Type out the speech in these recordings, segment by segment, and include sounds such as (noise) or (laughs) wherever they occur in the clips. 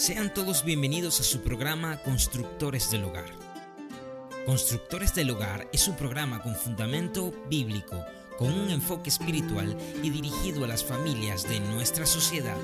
Sean todos bienvenidos a su programa Constructores del Hogar. Constructores del Hogar es un programa con fundamento bíblico, con un enfoque espiritual y dirigido a las familias de nuestra sociedad.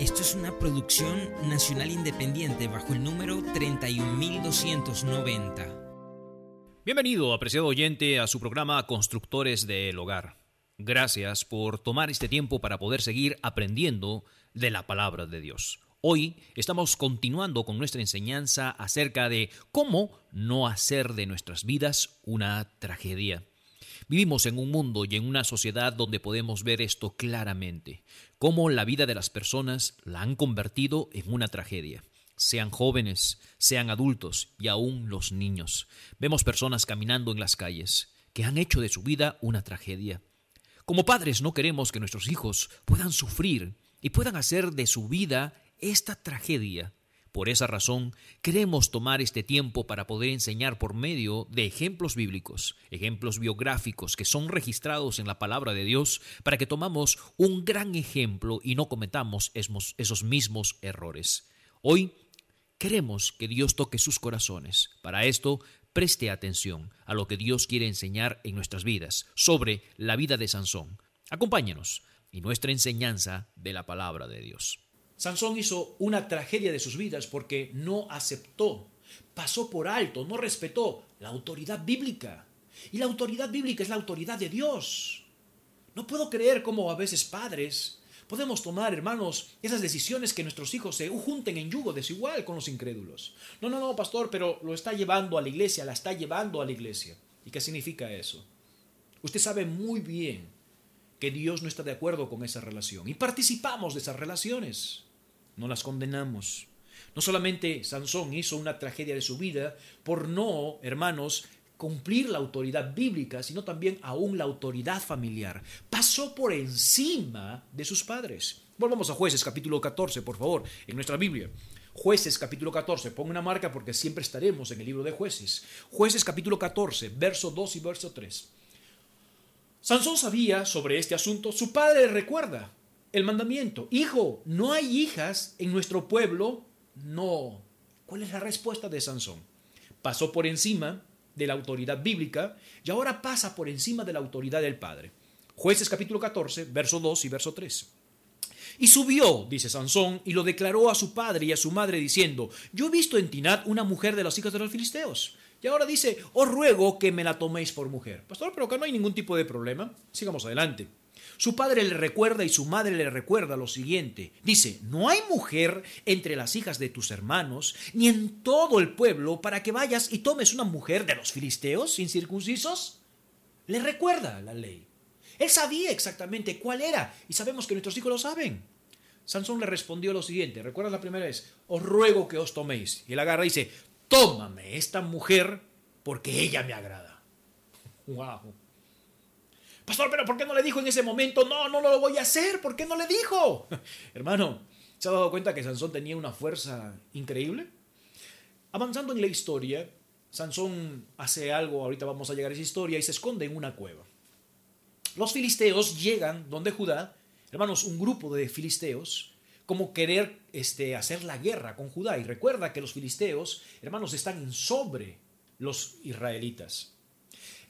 Esto es una producción nacional independiente bajo el número 31290. Bienvenido, apreciado oyente, a su programa Constructores del Hogar. Gracias por tomar este tiempo para poder seguir aprendiendo de la palabra de Dios. Hoy estamos continuando con nuestra enseñanza acerca de cómo no hacer de nuestras vidas una tragedia. Vivimos en un mundo y en una sociedad donde podemos ver esto claramente, cómo la vida de las personas la han convertido en una tragedia sean jóvenes, sean adultos y aún los niños. Vemos personas caminando en las calles que han hecho de su vida una tragedia. Como padres no queremos que nuestros hijos puedan sufrir y puedan hacer de su vida esta tragedia. Por esa razón, queremos tomar este tiempo para poder enseñar por medio de ejemplos bíblicos, ejemplos biográficos que son registrados en la palabra de Dios, para que tomamos un gran ejemplo y no cometamos esos mismos errores. Hoy queremos que Dios toque sus corazones. Para esto, preste atención a lo que Dios quiere enseñar en nuestras vidas sobre la vida de Sansón. Acompáñenos y nuestra enseñanza de la palabra de Dios. Sansón hizo una tragedia de sus vidas porque no aceptó, pasó por alto, no respetó la autoridad bíblica. Y la autoridad bíblica es la autoridad de Dios. No puedo creer cómo a veces padres podemos tomar, hermanos, esas decisiones que nuestros hijos se junten en yugo desigual con los incrédulos. No, no, no, pastor, pero lo está llevando a la iglesia, la está llevando a la iglesia. ¿Y qué significa eso? Usted sabe muy bien que Dios no está de acuerdo con esa relación. Y participamos de esas relaciones. No las condenamos. No solamente Sansón hizo una tragedia de su vida por no, hermanos, cumplir la autoridad bíblica, sino también aún la autoridad familiar. Pasó por encima de sus padres. Volvamos a jueces capítulo 14, por favor, en nuestra Biblia. Jueces capítulo 14, pongo una marca porque siempre estaremos en el libro de jueces. Jueces capítulo 14, verso 2 y verso 3. Sansón sabía sobre este asunto, su padre recuerda el mandamiento, hijo, no hay hijas en nuestro pueblo, no. ¿Cuál es la respuesta de Sansón? Pasó por encima de la autoridad bíblica y ahora pasa por encima de la autoridad del padre. Jueces capítulo 14, verso 2 y verso 3. Y subió, dice Sansón, y lo declaró a su padre y a su madre diciendo, yo he visto en Tinat una mujer de los hijos de los filisteos y ahora dice, os ruego que me la toméis por mujer. Pastor, pero acá no hay ningún tipo de problema. Sigamos adelante. Su padre le recuerda y su madre le recuerda lo siguiente. Dice, no hay mujer entre las hijas de tus hermanos, ni en todo el pueblo, para que vayas y tomes una mujer de los filisteos incircuncisos. Le recuerda la ley. Él sabía exactamente cuál era, y sabemos que nuestros hijos lo saben. Sansón le respondió lo siguiente, ¿recuerdas la primera vez? Os ruego que os toméis. Y él agarra y dice, tómame esta mujer porque ella me agrada. Wow. Pastor, pero ¿por qué no le dijo en ese momento? No, no, lo voy a hacer. ¿Por qué no le dijo? (laughs) Hermano, ¿se ha dado cuenta que Sansón tenía una fuerza increíble? Avanzando en la historia, Sansón hace algo, ahorita vamos a llegar a esa historia, y se esconde en una cueva. Los filisteos llegan donde Judá, hermanos, un grupo de filisteos, como querer este, hacer la guerra con Judá. Y recuerda que los filisteos, hermanos, están sobre los israelitas.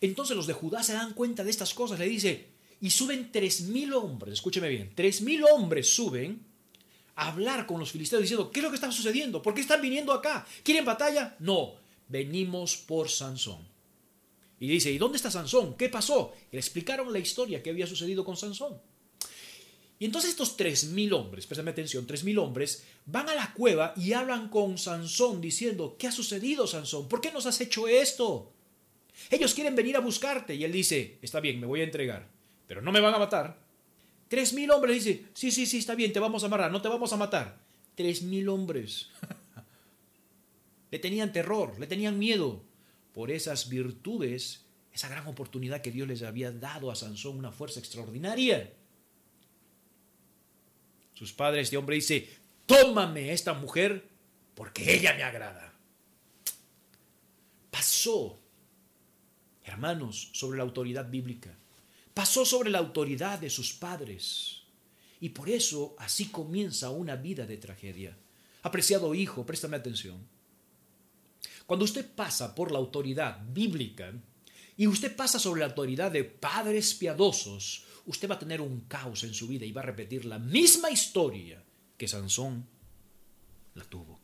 Entonces los de Judá se dan cuenta de estas cosas. Le dice, y suben tres mil hombres, escúcheme bien, tres mil hombres suben a hablar con los filisteos diciendo, ¿qué es lo que está sucediendo? ¿Por qué están viniendo acá? ¿Quieren batalla? No, venimos por Sansón. Y dice, ¿y dónde está Sansón? ¿Qué pasó? Le explicaron la historia que había sucedido con Sansón. Y entonces estos tres mil hombres, préstame atención, tres mil hombres, van a la cueva y hablan con Sansón diciendo, ¿qué ha sucedido Sansón? ¿Por qué nos has hecho esto? Ellos quieren venir a buscarte y él dice, está bien, me voy a entregar, pero no me van a matar. Tres mil hombres dicen, sí, sí, sí, está bien, te vamos a amarrar, no te vamos a matar. Tres mil hombres. (laughs) le tenían terror, le tenían miedo por esas virtudes, esa gran oportunidad que Dios les había dado a Sansón, una fuerza extraordinaria. Sus padres, este hombre dice, tómame esta mujer porque ella me agrada. Pasó, hermanos, sobre la autoridad bíblica. Pasó sobre la autoridad de sus padres. Y por eso así comienza una vida de tragedia. Apreciado hijo, préstame atención. Cuando usted pasa por la autoridad bíblica y usted pasa sobre la autoridad de padres piadosos, usted va a tener un caos en su vida y va a repetir la misma historia que Sansón la tuvo.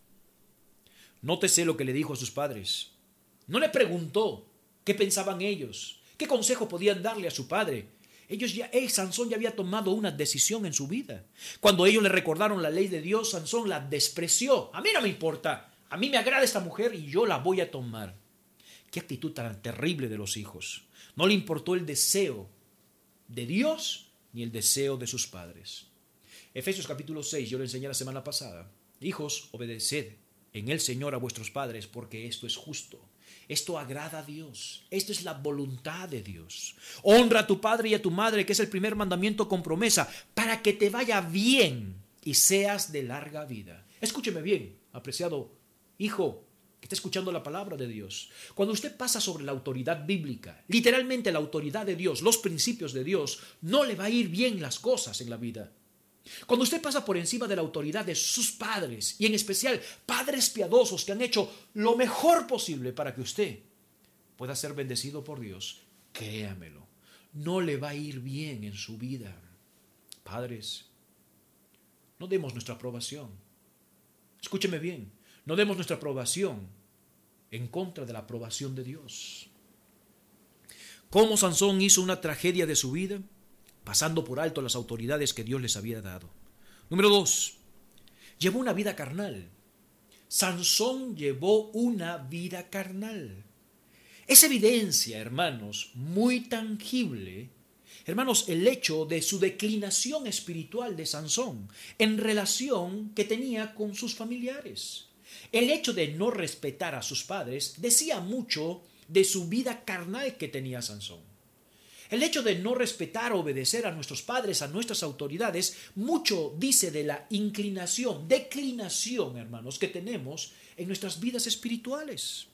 Nótese lo que le dijo a sus padres. No le preguntó qué pensaban ellos, qué consejo podían darle a su padre. Ellos ya, eh, Sansón ya había tomado una decisión en su vida. Cuando ellos le recordaron la ley de Dios, Sansón la despreció. A mí no me importa. A mí me agrada esta mujer y yo la voy a tomar. Qué actitud tan terrible de los hijos. No le importó el deseo de Dios ni el deseo de sus padres. Efesios capítulo 6, yo lo enseñé la semana pasada. Hijos, obedeced en el Señor a vuestros padres, porque esto es justo. Esto agrada a Dios. Esto es la voluntad de Dios. Honra a tu padre y a tu madre, que es el primer mandamiento con promesa, para que te vaya bien y seas de larga vida. Escúcheme bien, apreciado hijo, que está escuchando la palabra de Dios. Cuando usted pasa sobre la autoridad bíblica, literalmente la autoridad de Dios, los principios de Dios, no le va a ir bien las cosas en la vida. Cuando usted pasa por encima de la autoridad de sus padres, y en especial padres piadosos que han hecho lo mejor posible para que usted pueda ser bendecido por Dios, créamelo, no le va a ir bien en su vida. Padres, no demos nuestra aprobación. Escúcheme bien, no demos nuestra aprobación en contra de la aprobación de Dios. ¿Cómo Sansón hizo una tragedia de su vida? pasando por alto las autoridades que Dios les había dado. Número dos, llevó una vida carnal. Sansón llevó una vida carnal. Es evidencia, hermanos, muy tangible, hermanos, el hecho de su declinación espiritual de Sansón en relación que tenía con sus familiares. El hecho de no respetar a sus padres decía mucho de su vida carnal que tenía Sansón. El hecho de no respetar o obedecer a nuestros padres, a nuestras autoridades, mucho dice de la inclinación, declinación, hermanos, que tenemos en nuestras vidas espirituales.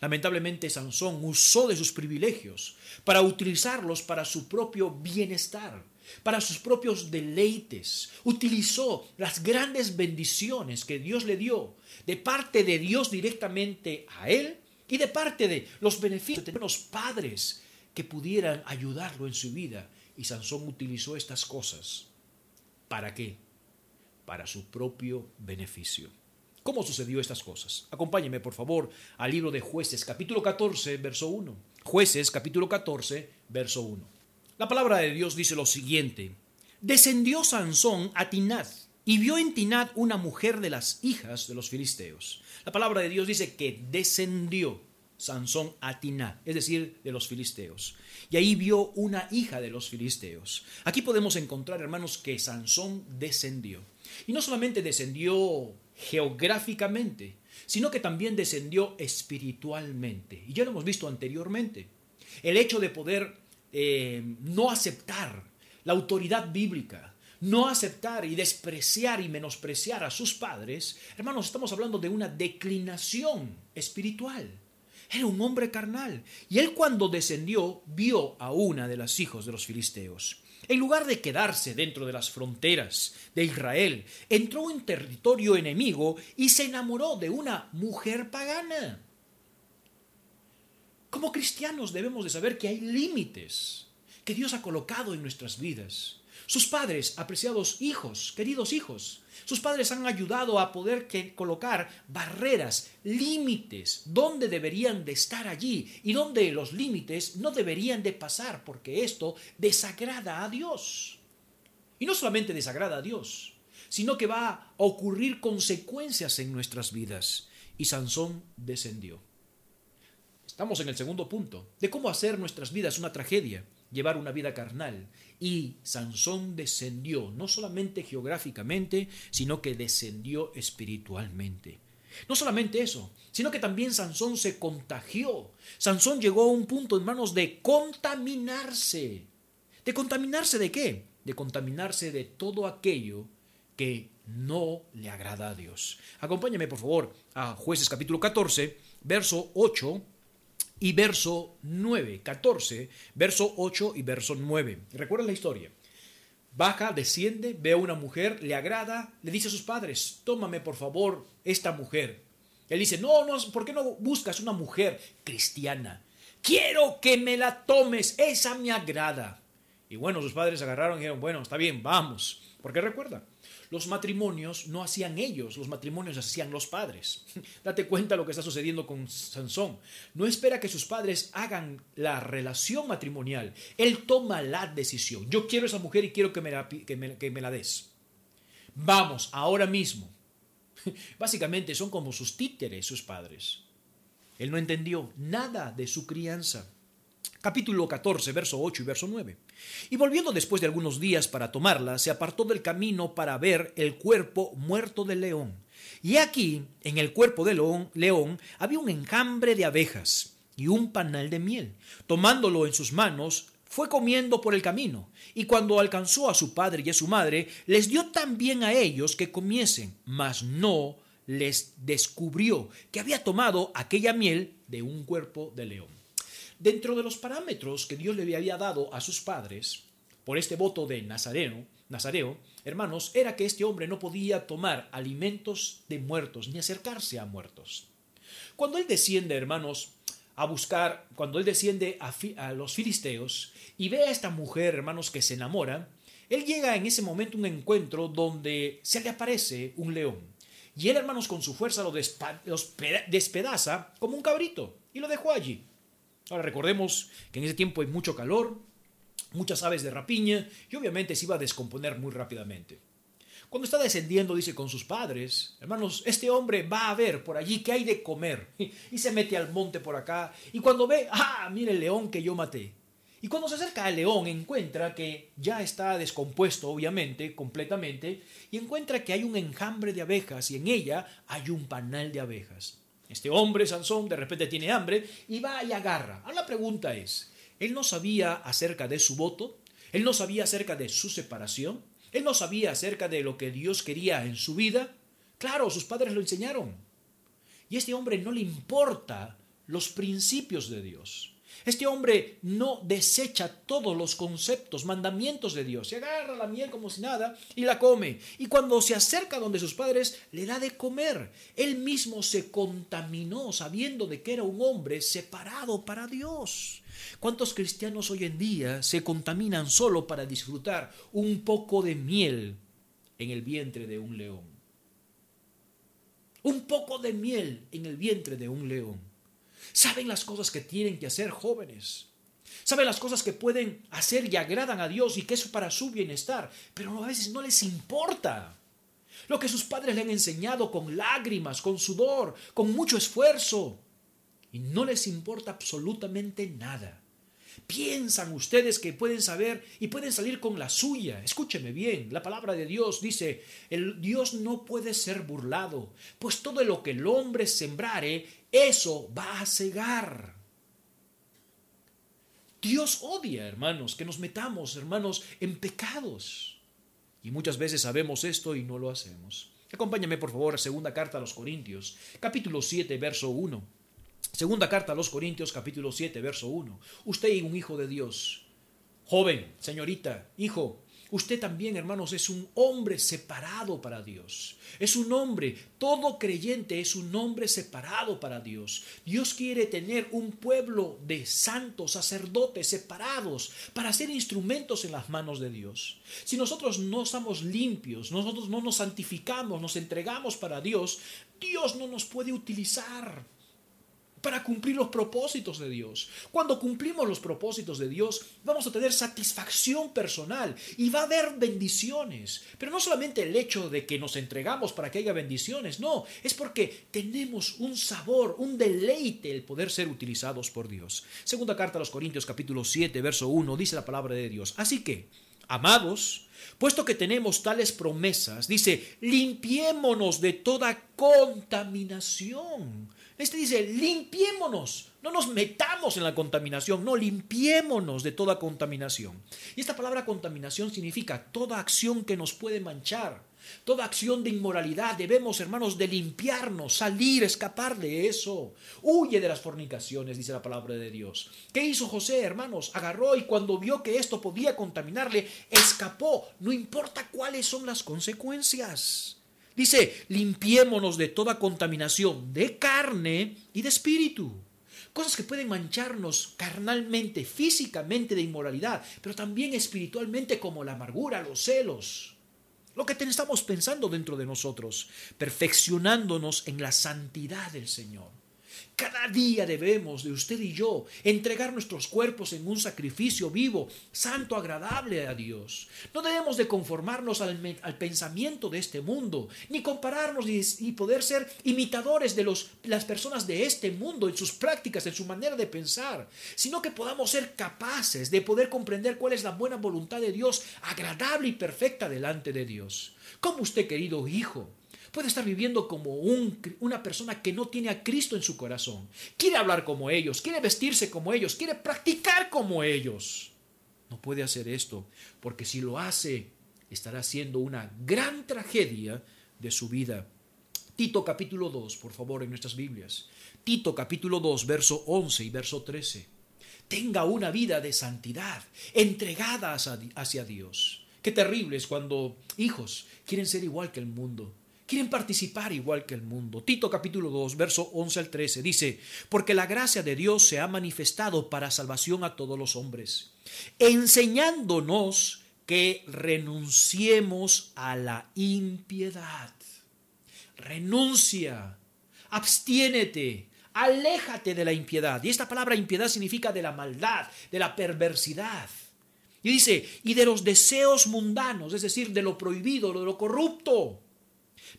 Lamentablemente Sansón usó de sus privilegios para utilizarlos para su propio bienestar, para sus propios deleites. Utilizó las grandes bendiciones que Dios le dio de parte de Dios directamente a él y de parte de los beneficios de los padres que pudieran ayudarlo en su vida. Y Sansón utilizó estas cosas. ¿Para qué? Para su propio beneficio. ¿Cómo sucedió estas cosas? Acompáñeme, por favor, al libro de Jueces, capítulo 14, verso 1. Jueces, capítulo 14, verso 1. La palabra de Dios dice lo siguiente. Descendió Sansón a Tinat y vio en Tinat una mujer de las hijas de los filisteos. La palabra de Dios dice que descendió. Sansón a Tiná, es decir, de los filisteos. Y ahí vio una hija de los filisteos. Aquí podemos encontrar, hermanos, que Sansón descendió. Y no solamente descendió geográficamente, sino que también descendió espiritualmente. Y ya lo hemos visto anteriormente. El hecho de poder eh, no aceptar la autoridad bíblica, no aceptar y despreciar y menospreciar a sus padres, hermanos, estamos hablando de una declinación espiritual. Era un hombre carnal. Y él cuando descendió vio a una de las hijos de los filisteos. En lugar de quedarse dentro de las fronteras de Israel, entró en territorio enemigo y se enamoró de una mujer pagana. Como cristianos debemos de saber que hay límites que Dios ha colocado en nuestras vidas. Sus padres, apreciados hijos, queridos hijos, sus padres han ayudado a poder colocar barreras, límites, donde deberían de estar allí y donde los límites no deberían de pasar, porque esto desagrada a Dios. Y no solamente desagrada a Dios, sino que va a ocurrir consecuencias en nuestras vidas. Y Sansón descendió. Estamos en el segundo punto, de cómo hacer nuestras vidas una tragedia llevar una vida carnal. Y Sansón descendió, no solamente geográficamente, sino que descendió espiritualmente. No solamente eso, sino que también Sansón se contagió. Sansón llegó a un punto, hermanos, de contaminarse. ¿De contaminarse de qué? De contaminarse de todo aquello que no le agrada a Dios. Acompáñame, por favor, a Jueces capítulo 14, verso 8 y verso 9, 14, verso 8 y verso 9. ¿Recuerdan la historia? baja, desciende, ve a una mujer, le agrada, le dice a sus padres, tómame por favor esta mujer. Él dice, no, no, ¿por qué no buscas una mujer cristiana? Quiero que me la tomes, esa me agrada. Y bueno, sus padres agarraron y dijeron, bueno, está bien, vamos. Porque recuerda, los matrimonios no hacían ellos, los matrimonios hacían los padres. (laughs) Date cuenta lo que está sucediendo con Sansón. No espera que sus padres hagan la relación matrimonial. Él toma la decisión. Yo quiero esa mujer y quiero que me la, que me, la des. Vamos, ahora mismo. (laughs) Básicamente son como sus títeres, sus padres. Él no entendió nada de su crianza capítulo 14, verso 8 y verso 9. Y volviendo después de algunos días para tomarla, se apartó del camino para ver el cuerpo muerto del león. Y aquí, en el cuerpo del león, león, había un enjambre de abejas y un panal de miel. Tomándolo en sus manos, fue comiendo por el camino, y cuando alcanzó a su padre y a su madre, les dio también a ellos que comiesen, mas no les descubrió que había tomado aquella miel de un cuerpo de león. Dentro de los parámetros que Dios le había dado a sus padres, por este voto de Nazareno, Nazareo, hermanos, era que este hombre no podía tomar alimentos de muertos ni acercarse a muertos. Cuando él desciende, hermanos, a buscar, cuando él desciende a, los filisteos y ve a esta mujer, hermanos, que se enamora, él llega en ese momento a un encuentro donde se le aparece un león. Y él, hermanos, con su fuerza lo despedaza como un cabrito y lo dejó allí. Ahora recordemos que en ese tiempo hay mucho calor, muchas aves de rapiña y obviamente se iba a descomponer muy rápidamente. Cuando está descendiendo, dice con sus padres, hermanos, este hombre va a ver por allí qué hay de comer. (laughs) Y se mete al monte por acá. Y cuando ve, ah, mire el león que yo maté. Y cuando se acerca al león, encuentra que ya está descompuesto, obviamente, completamente, y encuentra que hay un enjambre de abejas y en ella hay un panal de abejas. Este hombre, Sansón, de repente tiene hambre y va y agarra. Ahora la pregunta es, ¿él no sabía acerca de su voto? ¿Él no sabía acerca de su separación? ¿Él no sabía acerca de lo que Dios quería en su vida? Claro, sus padres lo enseñaron. Y a este hombre no le importa los principios de Dios. Este hombre no desecha todos los conceptos, mandamientos de Dios. Se agarra la miel como si nada y la come. Y cuando se acerca donde sus padres, le da de comer. Él mismo se contaminó sabiendo de que era un hombre separado para Dios. ¿Cuántos cristianos hoy en día se contaminan solo para disfrutar un poco de miel en el vientre de un león? Un poco de miel en el vientre de un león. Saben las cosas que tienen que hacer jóvenes. Saben las cosas que pueden hacer y agradan a Dios y que es para su bienestar, pero a veces no les importa. Lo que sus padres le han enseñado con lágrimas, con sudor, con mucho esfuerzo. Y no les importa absolutamente nada. Piensan ustedes que pueden saber y pueden salir con la suya. Escúcheme bien, la palabra de Dios dice, el Dios no puede ser burlado, pues todo lo que el hombre sembrare, eso va a cegar. Dios odia, hermanos, que nos metamos, hermanos, en pecados. Y muchas veces sabemos esto y no lo hacemos. Acompáñame, por favor, a segunda carta a los Corintios, capítulo 7, verso 1. Segunda carta a los Corintios capítulo 7, verso 1. Usted es un hijo de Dios. Joven, señorita, hijo, usted también, hermanos, es un hombre separado para Dios. Es un hombre, todo creyente es un hombre separado para Dios. Dios quiere tener un pueblo de santos, sacerdotes separados para ser instrumentos en las manos de Dios. Si nosotros no estamos limpios, nosotros no nos santificamos, nos entregamos para Dios, Dios no nos puede utilizar para cumplir los propósitos de Dios. Cuando cumplimos los propósitos de Dios, vamos a tener satisfacción personal y va a haber bendiciones. Pero no solamente el hecho de que nos entregamos para que haya bendiciones, no, es porque tenemos un sabor, un deleite el poder ser utilizados por Dios. Segunda carta a los Corintios capítulo 7, verso 1, dice la palabra de Dios. Así que, amados, puesto que tenemos tales promesas, dice, limpiémonos de toda contaminación este dice, limpiémonos, no nos metamos en la contaminación, no, limpiémonos de toda contaminación. Y esta palabra contaminación significa toda acción que nos puede manchar, Toda acción de inmoralidad debemos, hermanos, de limpiarnos, salir, escapar de eso. Huye de las fornicaciones, dice la palabra de Dios. ¿Qué hizo José, hermanos? Agarró y cuando vio que esto podía contaminarle, escapó. No importa cuáles son las consecuencias. Dice, limpiémonos de toda contaminación de carne y de espíritu. Cosas que pueden mancharnos carnalmente, físicamente de inmoralidad, pero también espiritualmente como la amargura, los celos, lo que estamos pensando dentro de nosotros, perfeccionándonos en la santidad del Señor. Cada día debemos, de usted y yo, entregar nuestros cuerpos en un sacrificio vivo, santo, agradable a Dios. No debemos de conformarnos al, pensamiento de este mundo, ni compararnos y, poder ser imitadores de las personas de este mundo en sus prácticas, en su manera de pensar, sino que podamos ser capaces de poder comprender cuál es la buena voluntad de Dios, agradable y perfecta delante de Dios. Como usted, querido hijo, puede estar viviendo como un, una persona que no tiene a Cristo en su corazón. Quiere hablar como ellos, quiere vestirse como ellos, quiere practicar como ellos. No puede hacer esto, porque si lo hace, estará haciendo una gran tragedia de su vida. Tito capítulo 2, por favor, en nuestras Biblias. Tito capítulo 2, verso 11 y verso 13. Tenga una vida de santidad, entregada hacia Dios. Qué terrible es cuando hijos quieren ser igual que el mundo quieren participar igual que el mundo. Tito capítulo 2, verso 11 al 13 dice, porque la gracia de Dios se ha manifestado para salvación a todos los hombres, enseñándonos que renunciemos a la impiedad. Renuncia, abstiénete, aléjate de la impiedad. Y esta palabra impiedad significa de la maldad, de la perversidad. Y dice, y de los deseos mundanos, es decir, de lo prohibido, de lo corrupto.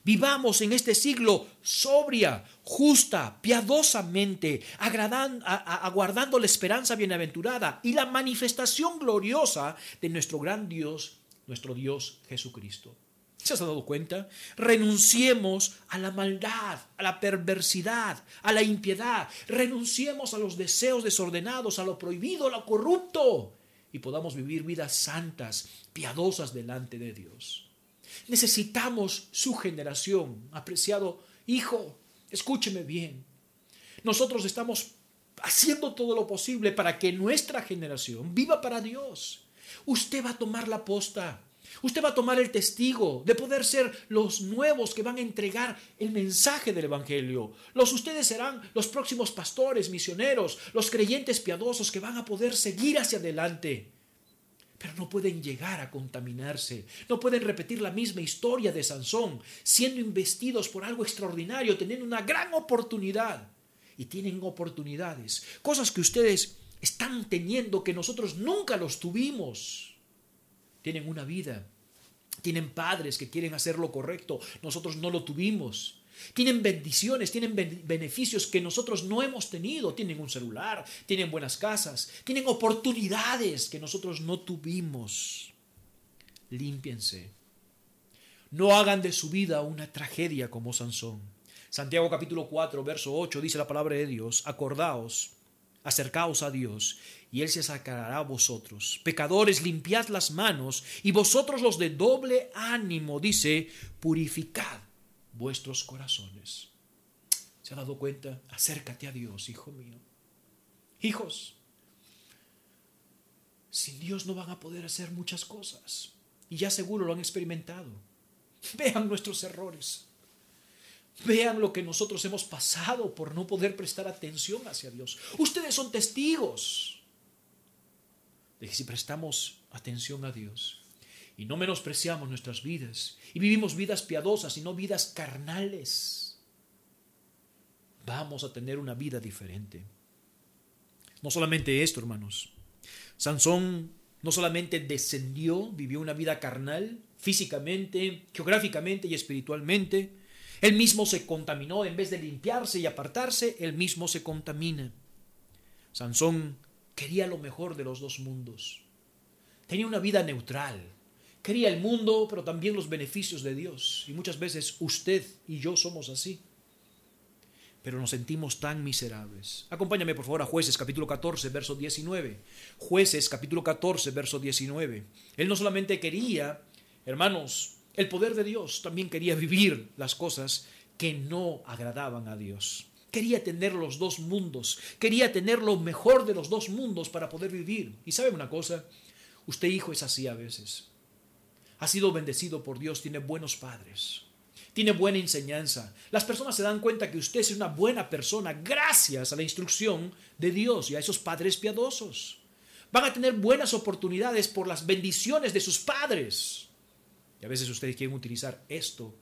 Vivamos en este siglo sobria, justa, piadosamente, aguardando la esperanza bienaventurada y la manifestación gloriosa de nuestro gran Dios, nuestro Dios Jesucristo. ¿Se has dado cuenta? Renunciemos a la maldad, a la perversidad, a la impiedad. Renunciemos a los deseos desordenados, a lo prohibido, a lo corrupto. Y podamos vivir vidas santas, piadosas delante de Dios. Necesitamos su generación. Apreciado hijo, escúcheme bien. Nosotros estamos haciendo todo lo posible para que nuestra generación viva para Dios. Usted va a tomar la posta. Usted va a tomar el testigo de poder ser los nuevos que van a entregar el mensaje del Evangelio. Los ustedes serán los próximos pastores, misioneros, los creyentes piadosos que van a poder seguir hacia adelante pero no pueden llegar a contaminarse, no pueden repetir la misma historia de Sansón, siendo investidos por algo extraordinario, teniendo una gran oportunidad. Y tienen oportunidades, cosas que ustedes están teniendo que nosotros nunca los tuvimos. Tienen una vida, tienen padres que quieren hacer lo correcto, nosotros no lo tuvimos. Tienen bendiciones, tienen beneficios que nosotros no hemos tenido. Tienen un celular, tienen buenas casas, tienen oportunidades que nosotros no tuvimos. Límpiense. No hagan de su vida una tragedia como Sansón. Santiago capítulo 4, verso 8 dice la palabra de Dios, acordaos, acercaos a Dios, y Él se sacará a vosotros. Pecadores, limpiad las manos, y vosotros los de doble ánimo, dice, purificad vuestros corazones. ¿Se ha dado cuenta? Acércate a Dios, hijo mío. Hijos, sin Dios no van a poder hacer muchas cosas. Y ya seguro lo han experimentado. Vean nuestros errores. Vean lo que nosotros hemos pasado por no poder prestar atención hacia Dios. Ustedes son testigos de que si prestamos atención a Dios, y no menospreciamos nuestras vidas y vivimos vidas piadosas y no vidas carnales, vamos a tener una vida diferente. No solamente esto, hermanos. Sansón no solamente descendió, vivió una vida carnal, físicamente, geográficamente y espiritualmente, él mismo se contaminó, en vez de limpiarse y apartarse, él mismo se contamina. Sansón quería lo mejor de los dos mundos. Tenía una vida neutral, Quería el mundo, pero también los beneficios de Dios. Y muchas veces usted y yo somos así. Pero nos sentimos tan miserables. Acompáñame por favor a jueces capítulo 14, verso 19. Jueces capítulo 14, verso 19. Él no solamente quería, hermanos, El poder de Dios también quería vivir las cosas que no agradaban a Dios. Quería tener los dos mundos, quería tener lo mejor de los dos mundos para poder vivir. Y sabe una cosa, usted hijo es así a veces. Ha sido bendecido por Dios, tiene buenos padres, tiene buena enseñanza. Las personas se dan cuenta que usted es una buena persona gracias a la instrucción de Dios y a esos padres piadosos. Van a tener buenas oportunidades por las bendiciones de sus padres. Y a veces ustedes quieren utilizar esto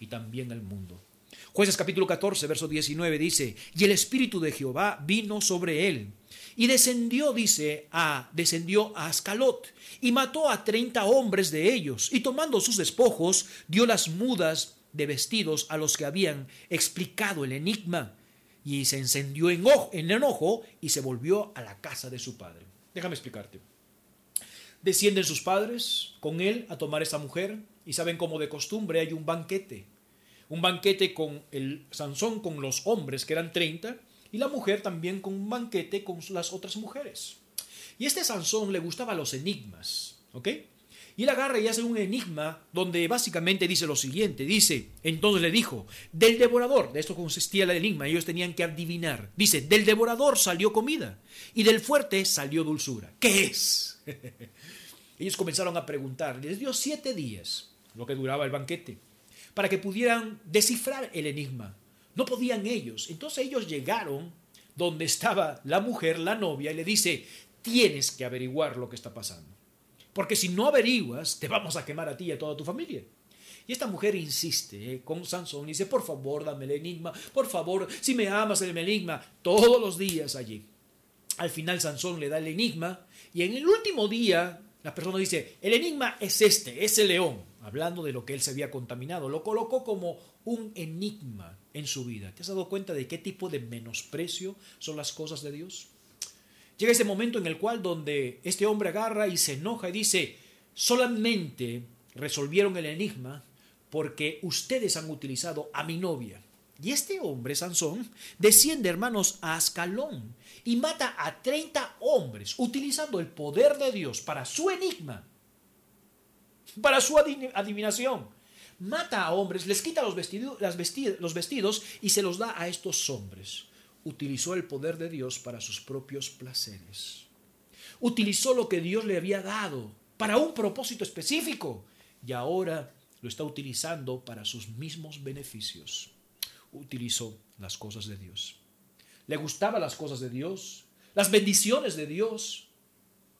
y también el mundo. Jueces capítulo 14, verso 19 dice, y el Espíritu de Jehová vino sobre él, y descendió, dice, a, descendió a Ascalot, y mató a treinta hombres de ellos, y tomando sus despojos, dio las mudas de vestidos a los que habían explicado el enigma, y se encendió en, en enojo, y se volvió a la casa de su padre. Déjame explicarte. Descienden sus padres con él a tomar esa mujer, y saben como de costumbre hay un banquete un banquete con el Sansón, con los hombres, que eran 30, y la mujer también con un banquete con las otras mujeres. Y este Sansón le gustaba los enigmas, ¿ok? Y él agarra y hace un enigma donde básicamente dice lo siguiente, dice, entonces le dijo, del devorador, de esto consistía el enigma, ellos tenían que adivinar, dice, del devorador salió comida y del fuerte salió dulzura. ¿Qué es? (laughs) ellos comenzaron a preguntar, les dio siete días, lo que duraba el banquete para que pudieran descifrar el enigma. No podían ellos. Entonces ellos llegaron donde estaba la mujer, la novia, y le dice, tienes que averiguar lo que está pasando. Porque si no averiguas, te vamos a quemar a ti y a toda tu familia. Y esta mujer insiste eh, con Sansón y dice, por favor, dame el enigma, por favor, si me amas, el enigma, todos los días allí. Al final Sansón le da el enigma y en el último día la persona dice, el enigma es este, es el león hablando de lo que él se había contaminado, lo colocó como un enigma en su vida. ¿Te has dado cuenta de qué tipo de menosprecio son las cosas de Dios? Llega ese momento en el cual donde este hombre agarra y se enoja y dice, solamente resolvieron el enigma porque ustedes han utilizado a mi novia. Y este hombre, Sansón, desciende, hermanos, a Ascalón y mata a 30 hombres utilizando el poder de Dios para su enigma para su adivinación. Mata a hombres, les quita los, las los vestidos y se los da a estos hombres. Utilizó el poder de Dios para sus propios placeres. Utilizó lo que Dios le había dado para un propósito específico y ahora lo está utilizando para sus mismos beneficios. Utilizó las cosas de Dios. Le gustaban las cosas de Dios, las bendiciones de Dios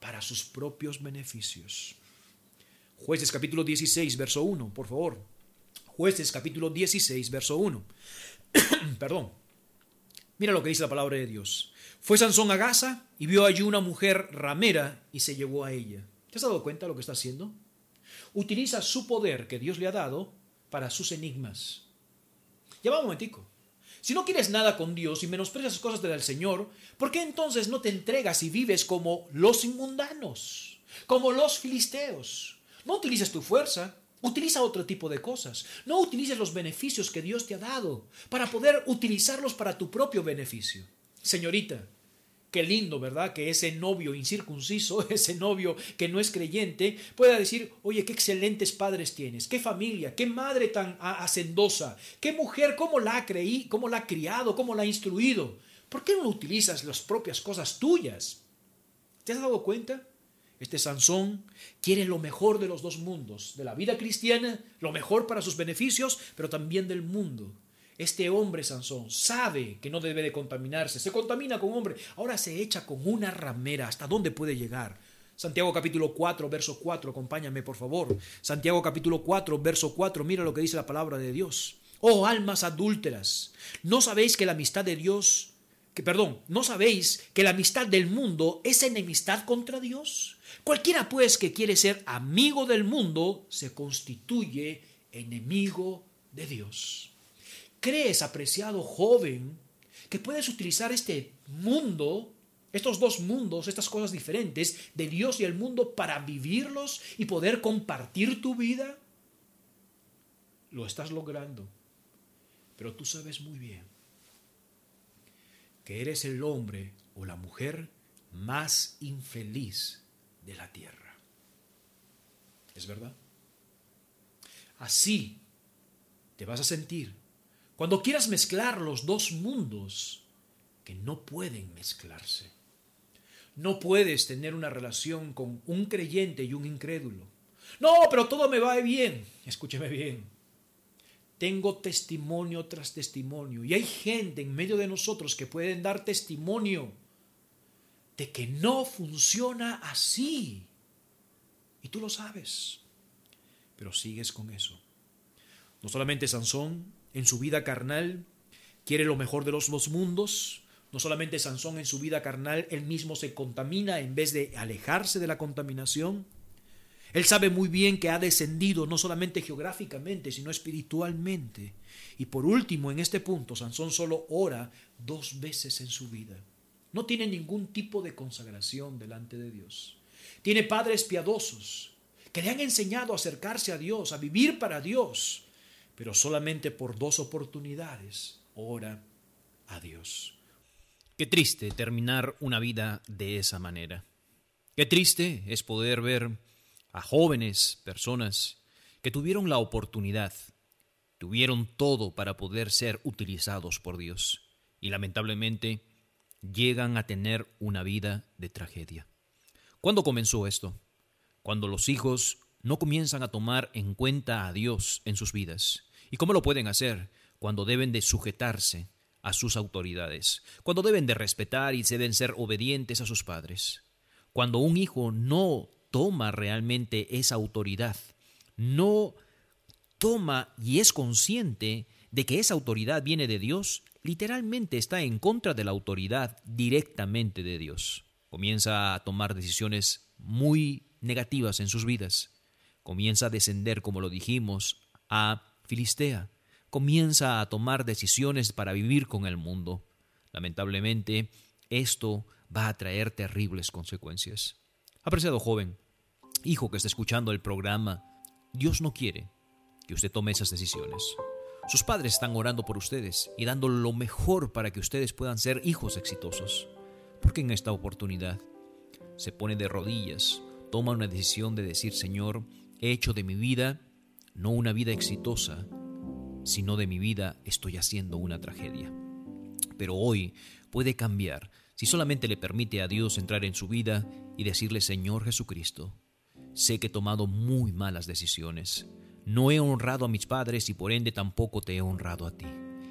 para sus propios beneficios. Jueces capítulo 16, verso 1, por favor. Jueces capítulo 16, verso 1. (clears throat) Perdón. Mira lo que dice la palabra de Dios. Fue Sansón a Gaza y vio allí una mujer ramera y se llevó a ella. ¿Te has dado cuenta de lo que está haciendo? Utiliza su poder que Dios le ha dado para sus enigmas. Ya va un momentico. Si no quieres nada con Dios y menosprecias cosas del Señor, ¿por qué entonces no te entregas y vives como los inmundanos, como los filisteos? No utilices tu fuerza, utiliza otro tipo de cosas. No utilices los beneficios que Dios te ha dado para poder utilizarlos para tu propio beneficio. Señorita, qué lindo, ¿verdad? Que ese novio incircunciso, (laughs) ese novio que no es creyente, pueda decir, oye, qué excelentes padres tienes, qué familia, qué madre tan hacendosa, qué mujer, cómo la ha creí, cómo la ha criado, cómo la ha instruido. ¿Por qué no utilizas las propias cosas tuyas? ¿Te has dado cuenta? Este Sansón quiere lo mejor de los dos mundos, de la vida cristiana, lo mejor para sus beneficios, pero también del mundo. Este hombre Sansón sabe que no debe de contaminarse, se contamina con hombre, ahora se echa con una ramera, ¿hasta dónde puede llegar? Santiago capítulo 4, verso 4, acompáñame por favor. Santiago capítulo 4, verso 4, mira lo que dice la palabra de Dios. Oh almas adúlteras, ¿no sabéis que la amistad de Dios, que perdón, no sabéis que la amistad del mundo es enemistad contra Dios? Cualquiera pues que quiere ser amigo del mundo se constituye enemigo de Dios. ¿Crees, apreciado joven, que puedes utilizar este mundo, estos dos mundos, estas cosas diferentes de Dios y el mundo para vivirlos y poder compartir tu vida? Lo estás logrando, pero tú sabes muy bien que eres el hombre o la mujer más infeliz de la tierra. ¿Es verdad? Así te vas a sentir cuando quieras mezclar los dos mundos que no pueden mezclarse. No puedes tener una relación con un creyente y un incrédulo. No, pero todo me va bien. Escúcheme bien. Tengo testimonio tras testimonio y hay gente en medio de nosotros que pueden dar testimonio de que no funciona así. Y tú lo sabes, pero sigues con eso. No solamente Sansón en su vida carnal quiere lo mejor de los dos mundos, no solamente Sansón en su vida carnal, él mismo se contamina en vez de alejarse de la contaminación. Él sabe muy bien que ha descendido no solamente geográficamente, sino espiritualmente. Y por último, en este punto, Sansón solo ora dos veces en su vida. No tiene ningún tipo de consagración delante de Dios. Tiene padres piadosos que le han enseñado a acercarse a Dios, a vivir para Dios, pero solamente por dos oportunidades ora a Dios. Qué triste terminar una vida de esa manera. Qué triste es poder ver a jóvenes personas que tuvieron la oportunidad, tuvieron todo para poder ser utilizados por Dios y lamentablemente llegan a tener una vida de tragedia. ¿Cuándo comenzó esto? Cuando los hijos no comienzan a tomar en cuenta a Dios en sus vidas. ¿Y cómo lo pueden hacer? Cuando deben de sujetarse a sus autoridades, cuando deben de respetar y deben ser obedientes a sus padres. Cuando un hijo no toma realmente esa autoridad, no toma y es consciente de que esa autoridad viene de Dios, literalmente está en contra de la autoridad directamente de Dios. Comienza a tomar decisiones muy negativas en sus vidas. Comienza a descender, como lo dijimos, a Filistea. Comienza a tomar decisiones para vivir con el mundo. Lamentablemente, esto va a traer terribles consecuencias. Apreciado joven, hijo que está escuchando el programa, Dios no quiere que usted tome esas decisiones. Sus padres están orando por ustedes y dando lo mejor para que ustedes puedan ser hijos exitosos. Porque en esta oportunidad se pone de rodillas, toma una decisión de decir, Señor, he hecho de mi vida no una vida exitosa, sino de mi vida estoy haciendo una tragedia. Pero hoy puede cambiar si solamente le permite a Dios entrar en su vida y decirle, Señor Jesucristo, sé que he tomado muy malas decisiones no he honrado a mis padres y por ende tampoco te he honrado a ti.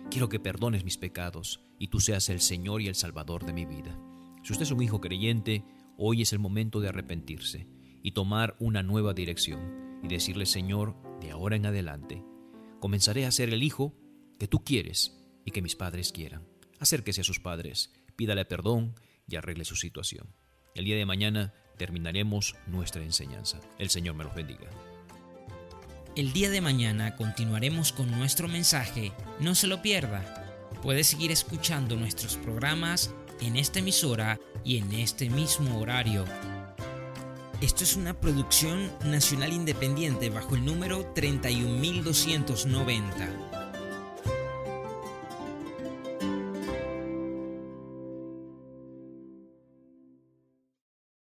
Quiero que perdones mis pecados y tú seas el Señor y el Salvador de mi vida. Si usted es un hijo creyente, hoy es el momento de arrepentirse y tomar una nueva dirección y decirle, Señor, de ahora en adelante, comenzaré a ser el hijo que tú quieres y que mis padres quieran. Acérquese a sus padres, pídale perdón y arregle su situación. El día de mañana terminaremos nuestra enseñanza. El Señor me los bendiga. El día de mañana continuaremos con nuestro mensaje, no se lo pierda. Puede seguir escuchando nuestros programas en esta emisora y en este mismo horario. Esto es una producción nacional independiente bajo el número 31290.